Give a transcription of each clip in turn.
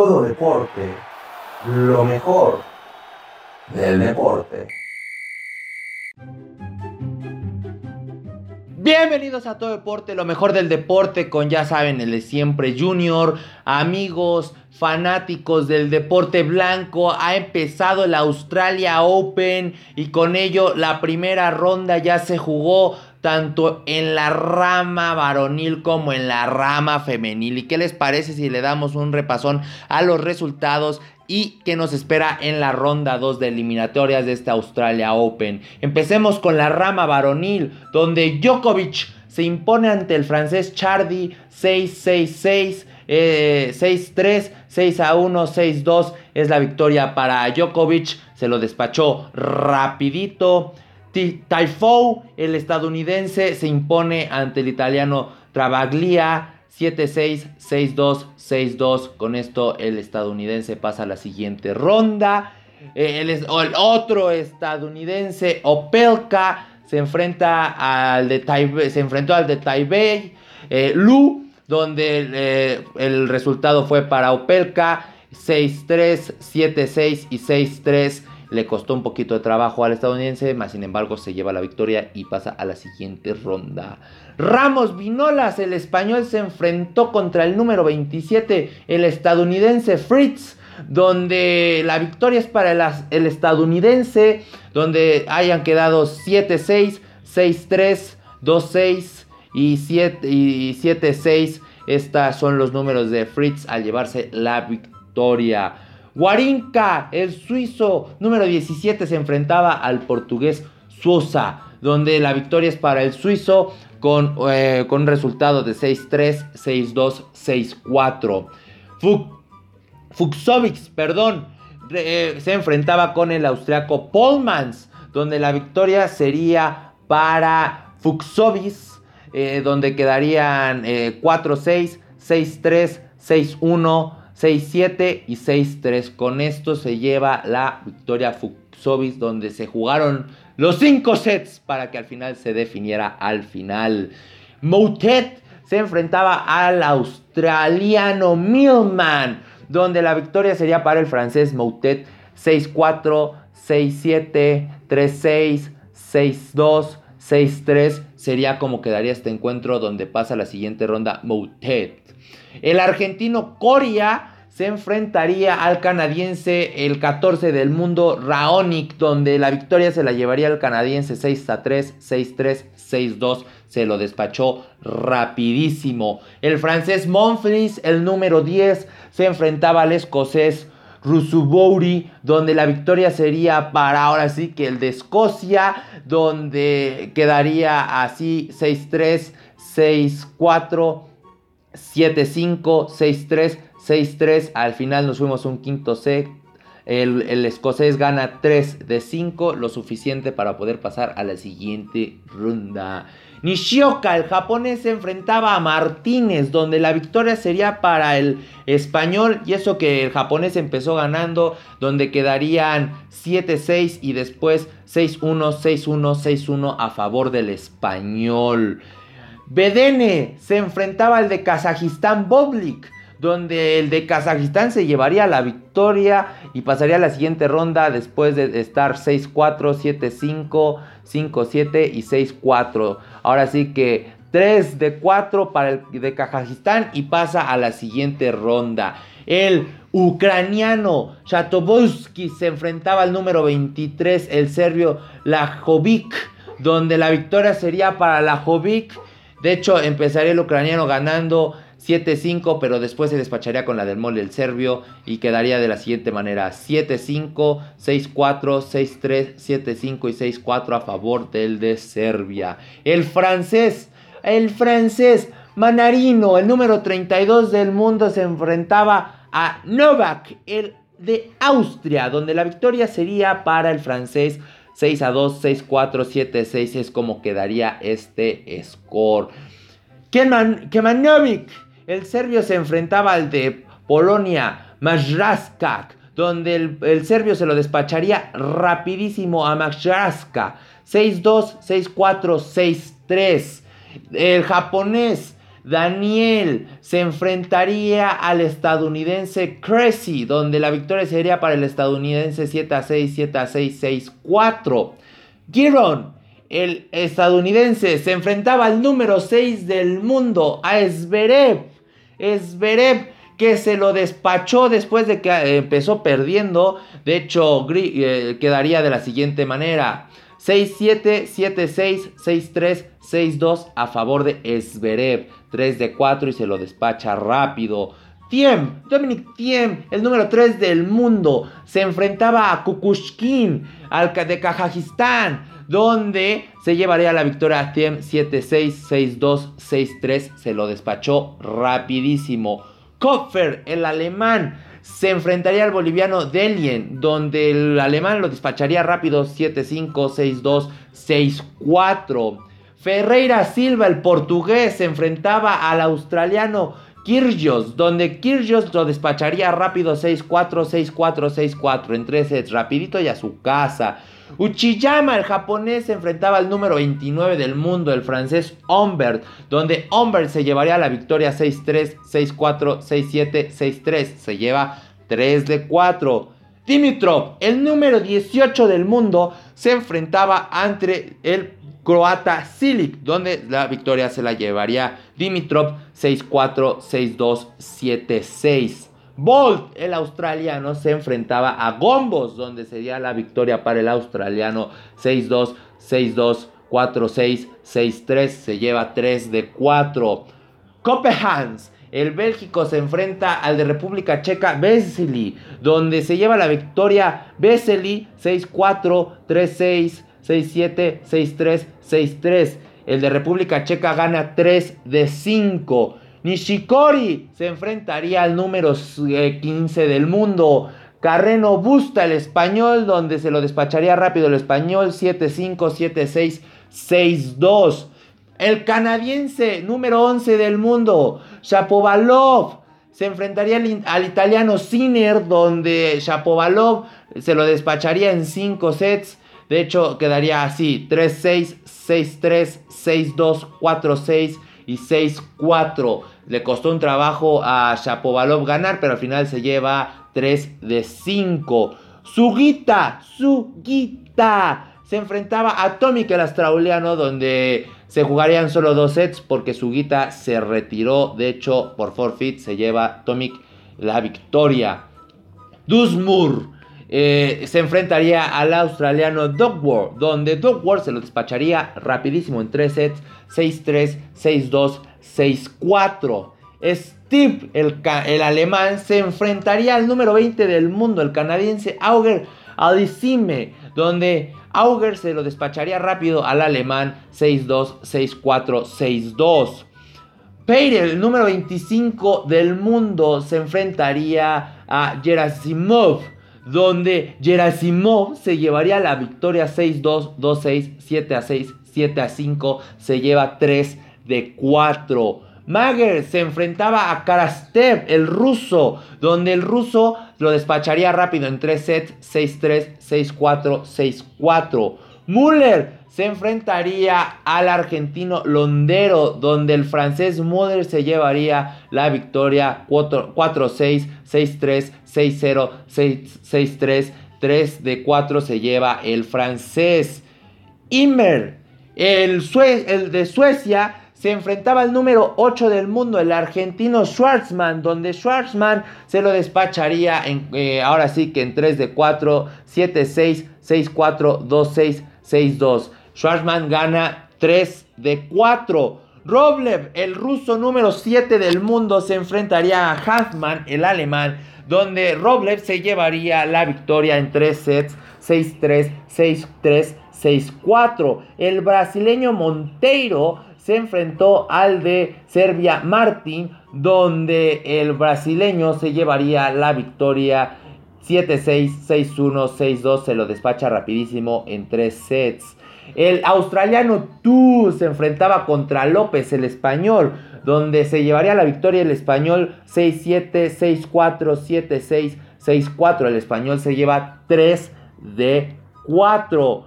todo deporte, lo mejor del deporte. Bienvenidos a Todo Deporte, lo mejor del deporte con ya saben el de siempre Junior, amigos, fanáticos del deporte blanco, ha empezado el Australia Open y con ello la primera ronda ya se jugó tanto en la rama varonil como en la rama femenil. ¿Y qué les parece si le damos un repasón a los resultados y qué nos espera en la ronda 2 de eliminatorias de este Australia Open? Empecemos con la rama varonil, donde Djokovic se impone ante el francés Chardy 6-6-6. 6-3, 6-1, 6-2 es la victoria para Djokovic. Se lo despachó rapidito. Taifou, el estadounidense, se impone ante el italiano Travaglia 7-6, 6-2, 6-2. Con esto el estadounidense pasa a la siguiente ronda. Eh, el, otro estadounidense, Opelka, se enfrenta al de se enfrentó al de Taipei, eh, Lu, donde eh, el resultado fue para Opelka 6-3, 7-6 y 6-3 le costó un poquito de trabajo al estadounidense, más sin embargo se lleva la victoria y pasa a la siguiente ronda. Ramos Vinolas, el español, se enfrentó contra el número 27, el estadounidense Fritz, donde la victoria es para el, estadounidense, donde hayan quedado 7-6, 6-3, 2-6 y 7-6. Estos son los números de Fritz al llevarse la victoria. Warinka, el suizo número 17, se enfrentaba al portugués Sosa, donde la victoria es para el suizo con, eh, con resultado de 6-3, 6-2, 6-4. Fuxovics, perdón, eh, se enfrentaba con el austriaco Polmans, donde la victoria sería para Fuxovics, eh, donde quedarían 4-6, 6-3, 6-1. 6-7 y 6-3. Con esto se lleva la victoria Fuxovis donde se jugaron los 5 sets para que al final se definiera al final. Moutet se enfrentaba al australiano Millman, donde la victoria sería para el francés Moutet 6-4, 6-7, 3-6, 6-2, 6-3. Sería como quedaría este encuentro donde pasa la siguiente ronda Moutet. El argentino Coria se enfrentaría al canadiense el 14 del mundo Raonic, donde la victoria se la llevaría al canadiense 6 a 3, 6 3, 6 2. Se lo despachó rapidísimo. El francés Monfils, el número 10, se enfrentaba al escocés Rusubouri, donde la victoria sería para ahora sí que el de Escocia, donde quedaría así 6-3, 6-4, 7-5, 6-3, 6-3. Al final nos fuimos un quinto set. El, escocés gana 3 de 5, lo suficiente para poder pasar a la siguiente ronda. Nishioka, el japonés, se enfrentaba a Martínez, donde la victoria sería para el español. Y eso que el japonés empezó ganando, donde quedarían 7-6 y después 6-1, 6-1, 6-1 a favor del español. Bedene se enfrentaba al de Kazajistán Boblik donde el de Kazajistán se llevaría la victoria y pasaría a la siguiente ronda después de estar 6-4, 7-5, 5-7 y 6-4. Ahora sí que 3 de 4 para el de Kazajistán y pasa a la siguiente ronda. El ucraniano Chatobolsky se enfrentaba al número 23, el serbio Lajovic, donde la victoria sería para Lajovic. De hecho, empezaría el ucraniano ganando 7-5, pero después se despacharía con la del mole el serbio y quedaría de la siguiente manera: 7-5, 6-4, 6-3, 7-5 y 6-4 a favor del de Serbia. El francés, el francés Manarino, el número 32 del mundo, se enfrentaba a Novak, el de Austria, donde la victoria sería para el francés 6 a 2, 6 4, 7 6 es como quedaría este score. Kemanovic el serbio se enfrentaba al de Polonia, Majraskak, donde el, serbio se lo despacharía rapidísimo a Majraska. 6-2, 6-4, 6-3. El japonés Daniel se enfrentaría al estadounidense Cressy, donde la victoria sería para el estadounidense 7 a 6, 7 a 6, 6, 4. Giron, el estadounidense, se enfrentaba al número 6 del mundo, a Zverev. Zverev que se lo despachó después de que eh, empezó perdiendo. De hecho, eh, quedaría de la siguiente manera. 6-7, 7-6, 6-3, 6-2 a favor de Zverev. 3 de 4 y se lo despacha rápido. Tiem, Dominic Tiem, el número 3 del mundo, se enfrentaba a Kukushkin, al de Kazajistán, donde se llevaría la victoria Tiem 7-6, 6-2, 6-3, se lo despachó rapidísimo. Kopfer, el alemán, se enfrentaría al boliviano Delien, donde el alemán lo despacharía rápido 7-5, 6-2, 6-4. Ferreira Silva, el portugués, se enfrentaba al australiano Kirgios, donde Kirgios lo despacharía rápido 6-4, 6-4, 6-4 en tres sets, rapidito y a su casa. Uchiyama, el japonés, se enfrentaba al número 29 del mundo, el francés Humbert, donde Humbert se llevaría la victoria 6-3, 6-4, 6-7, 6-3. Se lleva 3 de 4. Dimitrov, el número 18 del mundo, se enfrentaba ante el croata Silic, donde la victoria se la llevaría Dimitrov 6-4, 6-2, 7-6. Bolt, el australiano, se enfrentaba a Gombos, donde sería la victoria para el australiano 6-2, 6-2, 4-6, 6-3. Se lleva 3 de 4. Copenhagen. El Bélgico se enfrenta al de República Checa Vesely, donde se lleva la victoria Vesely 6-4, 3-6, 6-7, 6-3, 6-3. El de República Checa gana 3 de 5. Nishikori se enfrentaría al número 15 del mundo. Carreno Busta, el español, donde se lo despacharía rápido el español 7-5, 7-6, 6-2. El canadiense número 11 del mundo, Shapovalov, se enfrentaría al, italiano Sinner, donde Shapovalov se lo despacharía en 5 sets. De hecho, quedaría así: 3-6, 6-3, 6-2, 4-6 y 6-4. Le costó un trabajo a Shapovalov ganar, pero al final se lleva 3 de 5. Sugita, Sugita. Se enfrentaba a Tomic el australiano, donde se jugarían solo dos sets porque Sugita se retiró. De hecho, por forfeit se lleva Tomic la victoria. Dusmur. Eh, se enfrentaría al australiano Dogward, donde Dogward se lo despacharía rapidísimo en 3 sets, 6-3, 6-2, 6-4. Steve, el, el, alemán, se enfrentaría al número 20 del mundo, el canadiense Auger Alisime, donde Auger se lo despacharía rápido al alemán 6-2, 6-4, 6-2. Peire, el número 25 del mundo, se enfrentaría a Gerasimov donde Gerasimov se llevaría la victoria 6-2, 2-6, 7-6, 7-5, se lleva 3 de 4. Mager se enfrentaba a Karastev, el ruso, donde el ruso lo despacharía rápido en 3 sets, 6-3, 6-4, 6-4. Müller se enfrentaría al argentino Londero, donde el francés Müller se llevaría la victoria 4-6, 6-3, 6-0, 6-3, 3 de 4 se lleva el francés. Immer, el, el de Suecia, se enfrentaba al número 8 del mundo, el argentino Schwarzman, donde Schwarzman se lo despacharía en, eh, ahora sí que en 3 de 4, 7, 6, 6, 4, 2, 6, 6, 2. Schwarzman gana 3 de 4. Roblev, el ruso número 7 del mundo, se enfrentaría a Huffman, el alemán, donde Roblev se llevaría la victoria en 3 sets, 6-3, 6-3, 6-4. El brasileño Monteiro se enfrentó al de Serbia Martin, donde el brasileño se llevaría la victoria 7-6, 6-1, 6-2, se lo despacha rapidísimo en 3 sets. El australiano Tu se enfrentaba contra López, el español, donde se llevaría la victoria el español 6-7, 6-4, 7-6, 6-4. El español se lleva 3 de 4.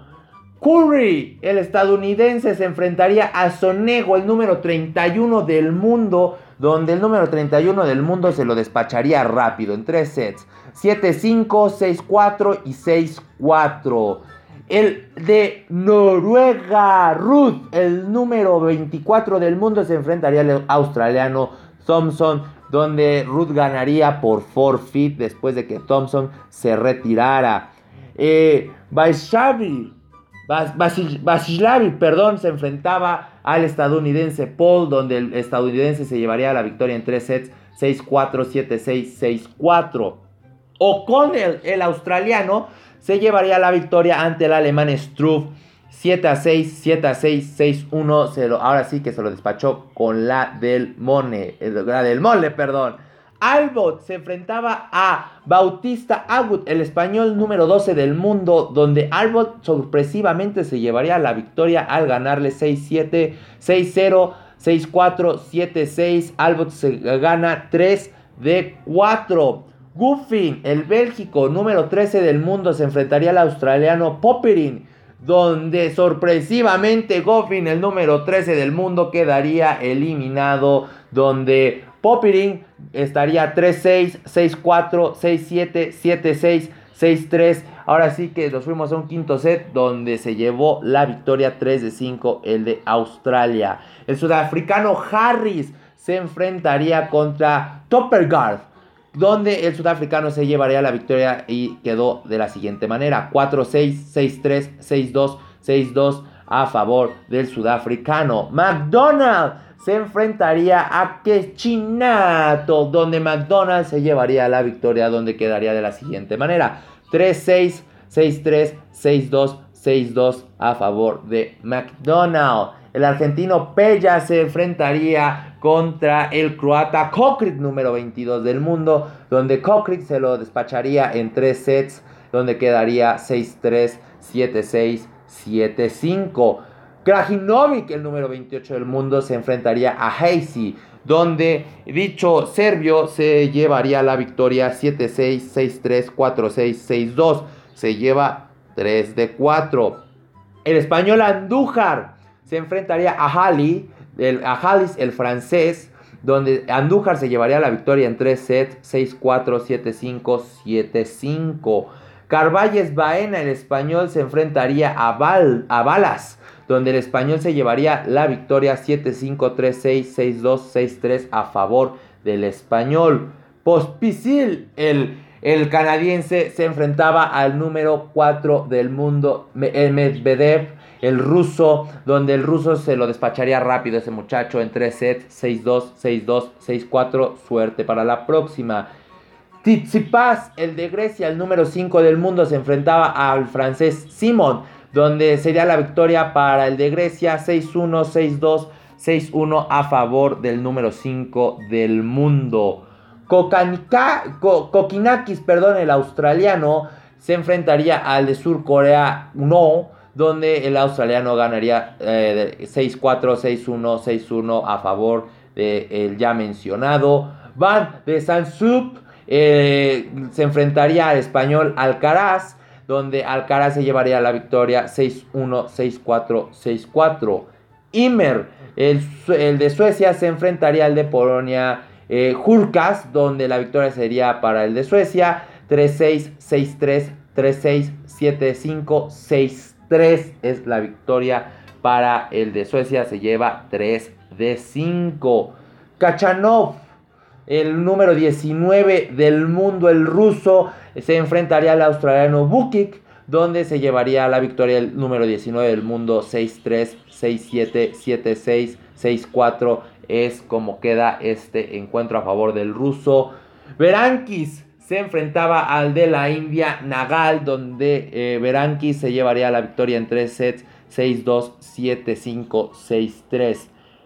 Curry, el estadounidense, se enfrentaría a Sonego, el número 31 del mundo, donde el número 31 del mundo se lo despacharía rápido en tres sets. 7-5, 6-4 y 6-4. El de Noruega, Ruth, el número 24 del mundo, se enfrentaría al australiano Thompson, donde Ruth ganaría por forfeit después de que Thompson se retirara. Eh, Basislavi, perdón, se enfrentaba al estadounidense Paul, donde el estadounidense se llevaría la victoria en tres sets, 6-4, 7-6, 6-4. O'Connell, el australiano, se llevaría la victoria ante el alemán Struff, 7 a 6, 7 a 6, 6 1. ahora sí que se lo despachó con la del Mone, la del Mole, perdón. Albot se enfrentaba a Bautista Agut, el español número 12 del mundo, donde Albot sorpresivamente se llevaría la victoria al ganarle 6-7, 6-0, 6-4, 7-6. Albot se gana 3 de 4. Guffin, el Bélgico número 13 del mundo, se enfrentaría al australiano Popperin, donde sorpresivamente Guffin, el número 13 del mundo, quedaría eliminado, donde Popperin estaría 3-6, 6-4, 6-7, 7-6, 6-3. Ahora sí que nos fuimos a un quinto set donde se llevó la victoria 3 de 5 el de Australia. El sudafricano Harris se enfrentaría contra Toppergard donde el sudafricano se llevaría la victoria y quedó de la siguiente manera: 4-6, 6-3, 6-2, 6-2 a favor del sudafricano. McDonald se enfrentaría a Quechinato, donde McDonald's se llevaría la victoria, donde quedaría de la siguiente manera: 3-6, 6-3, 6-2, 6-2 a favor de McDonald. El argentino Pella se enfrentaría contra el croata Kokrik número 22 del mundo, donde Kokrik se lo despacharía en 3 sets, donde quedaría 6-3, 7-6, 7-5. Krajinovic, el número 28 del mundo, se enfrentaría a Heisy, donde dicho serbio se llevaría la victoria 7-6, 6-3, 4-6, 6-2. Se lleva 3 de 4. El español Andújar se enfrentaría a Hali, el, a Halis, el francés, donde Andújar se llevaría la victoria en 3 sets, 6-4, 7-5, 7-5. Carvalles Baena, el español, se enfrentaría a Balas, donde el español se llevaría la victoria 7-5, 3-6, 6-2, 6-3 a favor del español. Pospisil, el, el canadiense, se enfrentaba al número 4 del mundo, Medvedev, el ruso, donde el ruso se lo despacharía rápido ese muchacho en 3 sets, 6-2, 6-2, 6-4, suerte para la próxima. Tsitsipas, el de Grecia, el número 5 del mundo, se enfrentaba al francés Simon, donde sería la victoria para el de Grecia 6-1, 6-2, 6-1 a favor del número 5 del mundo. Kokinakis, perdón, el australiano, se enfrentaría al de Sur Corea No, donde el australiano ganaría 6-4, 6-1, 6-1 a favor del ya mencionado. Van de Sansup eh, se enfrentaría al español Alcaraz, donde Alcaraz se llevaría la victoria 6-1, 6-4, 6-4. Imer, el, de Suecia, se enfrentaría al de Polonia eh, donde la victoria sería para el de Suecia 3-6, 6-3, 3-6, 7-5, 6 3 es la victoria para el de Suecia. Se lleva 3 de 5. Kachanov, el número 19 del mundo, el ruso, se enfrentaría al australiano Bukik, donde se llevaría la victoria el número 19 del mundo 6-3, 6-7, 7-6, 6-4. Es como queda este encuentro a favor del ruso. Berankis se enfrentaba al de la India Nagal, donde eh, se llevaría la victoria en 3 sets, 6-2, 7-5, 6-3.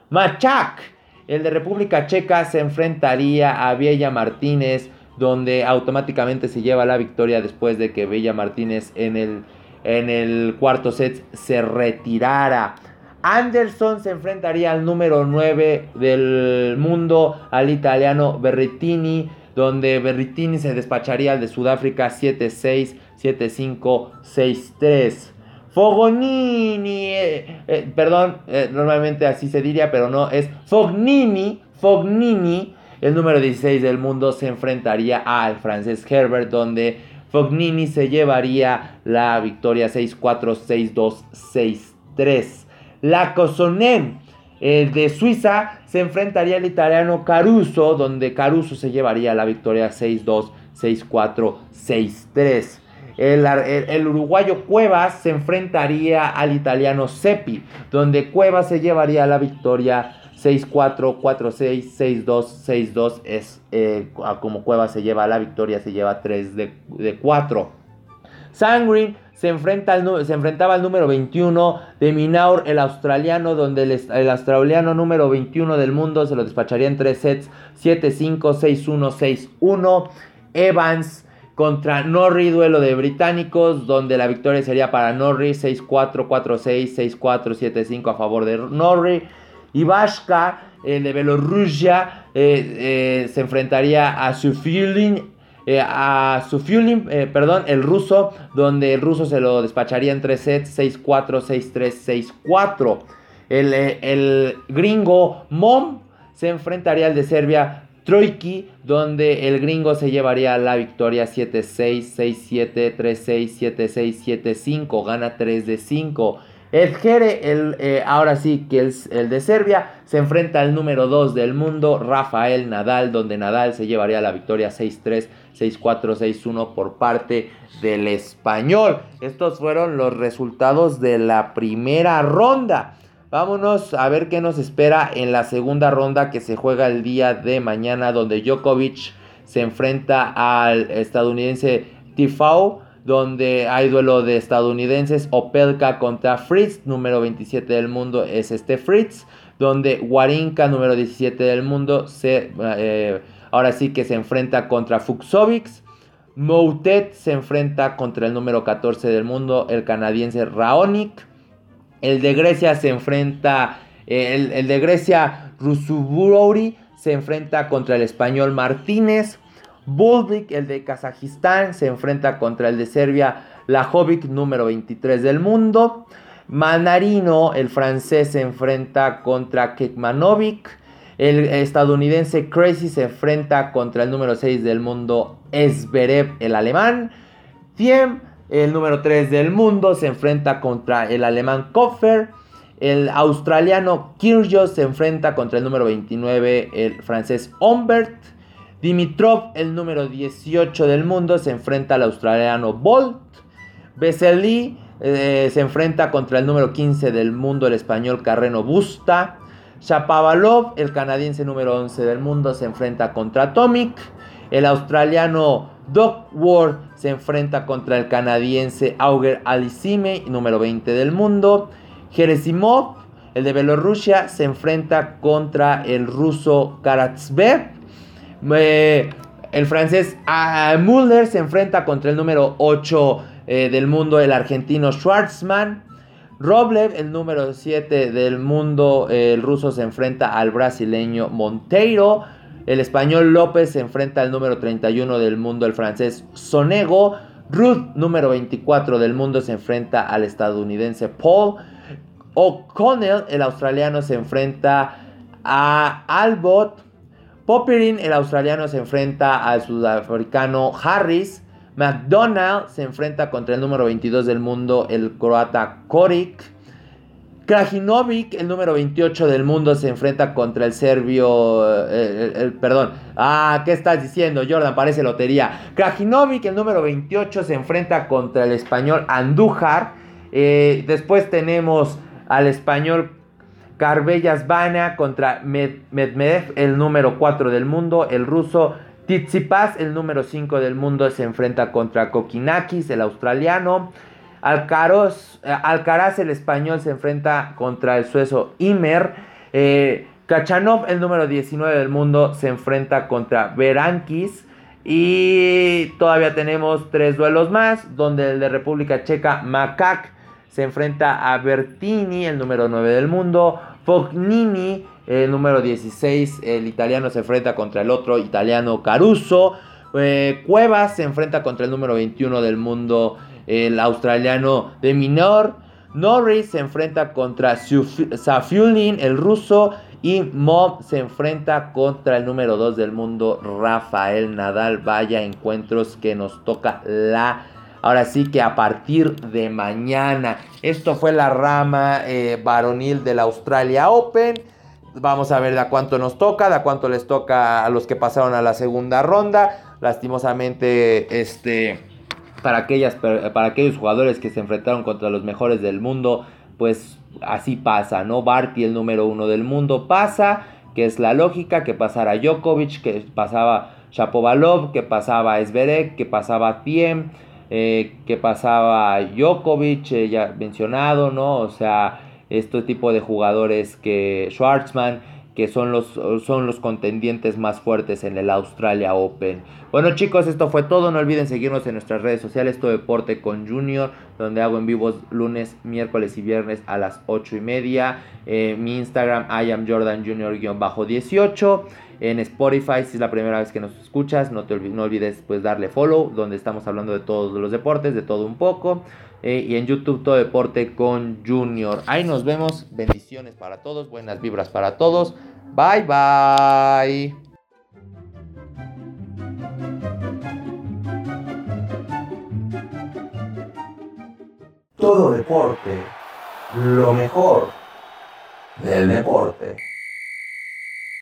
Machak, el de República Checa, se enfrentaría a Bella Martínez, donde automáticamente se lleva la victoria después de que Bella Martínez en el, en el cuarto set se retirara. Anderson se enfrentaría al número 9 del mundo, al italiano Berrettini donde Berritini se despacharía al de Sudáfrica 7-6, 7-5, 6-3. Fogonini, eh, eh, perdón, eh, normalmente así se diría, pero no, es Fognini, Fognini, el número 16 del mundo, se enfrentaría al francés Herbert, donde Fognini se llevaría la victoria 6-4, 6-2, 6-3. La Cosonem de Suiza se enfrentaría al italiano Caruso, donde Caruso se llevaría la victoria 6-2, 6-4, 6-3. El, uruguayo Cuevas se enfrentaría al italiano Seppi, donde Cuevas se llevaría la victoria 6-4, 4-6, 6-2, 6-2. Es eh, como Cuevas se lleva la victoria, se lleva 3 de, de 4. Sangrin se, enfrenta al, se enfrentaba al número 21 de Minaur, el australiano, donde el, australiano número 21 del mundo se lo despacharía en 3 sets, 7-5, 6-1, 6-1. Evans contra Norrie, duelo de británicos, donde la victoria sería para Norrie 6-4, 4-6, 6-4, 7-5 a favor de Norrie. Ivashka, el de Bielorrusia, eh, eh, se enfrentaría a Sufilin, eh, a Sufilin, perdón, el ruso, donde el ruso se lo despacharía en 3 sets, 6-4, 6-3, 6-4. El, el gringo Mom se enfrentaría al de Serbia Troiki, donde el gringo se llevaría la victoria 7-6, 6-7, 3-6, 7-6, 7-5, gana 3 de 5. El Jere, el, eh, ahora sí que el, el, de Serbia, se enfrenta al número 2 del mundo, Rafael Nadal, donde Nadal se llevaría la victoria 6-3, 6-4, 6-1 por parte del español. Estos fueron los resultados de la primera ronda. Vámonos a ver qué nos espera en la segunda ronda que se juega el día de mañana, donde Djokovic se enfrenta al estadounidense Tifau, donde hay duelo de estadounidenses. Opelka contra Fritz, número 27 del mundo es este Fritz, donde Warinka, número 17 del mundo, se, eh, ahora sí que se enfrenta contra Fuxovics. Moutet se enfrenta contra el número 14 del mundo, el canadiense Raonic. El de Grecia se enfrenta, el, de Grecia Rusuburouri se enfrenta contra el español Martínez. Buldik, el de Kazajistán, se enfrenta contra el de Serbia Lajovic, número 23 del mundo. Manarino, el francés, se enfrenta contra Kekmanovic. El estadounidense Crazy se enfrenta contra el número 6 del mundo, Esberev, el alemán. Thiem el número 3 del mundo se enfrenta contra el alemán Koffer. El australiano Kyrgios se enfrenta contra el número 29, el francés Humbert. Dimitrov, el número 18 del mundo, se enfrenta al australiano Bolt. Vesely eh, se enfrenta contra el número 15 del mundo, el español Carreno Busta. Shapovalov, el canadiense número 11 del mundo, se enfrenta contra Tomic. El australiano Doc Ward se enfrenta contra el canadiense Auger Alisime, número 20 del mundo. Jeresimov, el de Bielorrusia, se enfrenta contra el ruso Karatsbev. Eh, el francés Muller se enfrenta contra el número 8 eh, del mundo, el argentino Schwartzman. Roblev, el número 7 del mundo, el ruso se enfrenta al brasileño Monteiro. El español López se enfrenta al número 31 del mundo, el francés Sonego. Ruth, número 24 del mundo, se enfrenta al estadounidense Paul. O'Connell, el australiano, se enfrenta a Albot. Popperin, el australiano, se enfrenta al sudafricano Harris. McDonald se enfrenta contra el número 22 del mundo, el croata Korik. Krajinovic, el número 28 del mundo, se enfrenta contra el serbio. Eh, perdón. Ah, ¿qué estás diciendo, Jordan? Parece lotería. Krajinovic, el número 28, se enfrenta contra el español Andújar. Eh, después tenemos al español Carbellas Vana contra Medvedev, el número 4 del mundo. El ruso Tsitsipas, el número 5 del mundo, se enfrenta contra Kokinakis, el australiano. Alcaraz, eh, Alcaraz, el español, se enfrenta contra el suezo Imer. Eh, Kachanov, el número 19 del mundo, se enfrenta contra Berankis. Y todavía tenemos tres duelos más, donde el de República Checa, Makak, se enfrenta a Bertini, el número 9 del mundo. Fognini, el número 16, el italiano se enfrenta contra el otro italiano Caruso. Eh, Cuevas se enfrenta contra el número 21 del mundo, el australiano de Minor. Norris se enfrenta contra Safiulin, el ruso. Y Mob se enfrenta contra el número 2 del mundo, Rafael Nadal. Vaya encuentros que nos toca la... Ahora sí que a partir de mañana. Esto fue la rama eh, varonil del Australia Open. Vamos a ver de a cuánto nos toca, de a cuánto les toca a los que pasaron a la segunda ronda. Lastimosamente, este, para, aquellas, para aquellos jugadores que se enfrentaron contra los mejores del mundo, pues así pasa, ¿no? Barty, el número uno del mundo, pasa, que es la lógica, que pasara Djokovic, que pasaba Shapovalov, que pasaba Zverev, que pasaba Tiem, eh, que pasaba Djokovic, eh, ya mencionado, ¿no? O sea, este tipo de jugadores que Schwartzman, que son los, son los contendientes más fuertes en el Australia Open. Bueno chicos, esto fue todo. No olviden seguirnos en nuestras redes sociales, Todo Deporte con Junior, donde hago en vivos lunes, miércoles y viernes a las 8 y media. Eh, mi Instagram, I am Jordan Junior-18. En Spotify, si es la primera vez que nos escuchas, no, te olvides, no olvides pues darle follow, donde estamos hablando de todos los deportes, de todo un poco. Eh, y en YouTube todo deporte con Junior. Ahí nos vemos. Bendiciones para todos, buenas vibras para todos. Bye bye. Todo deporte, lo mejor del deporte.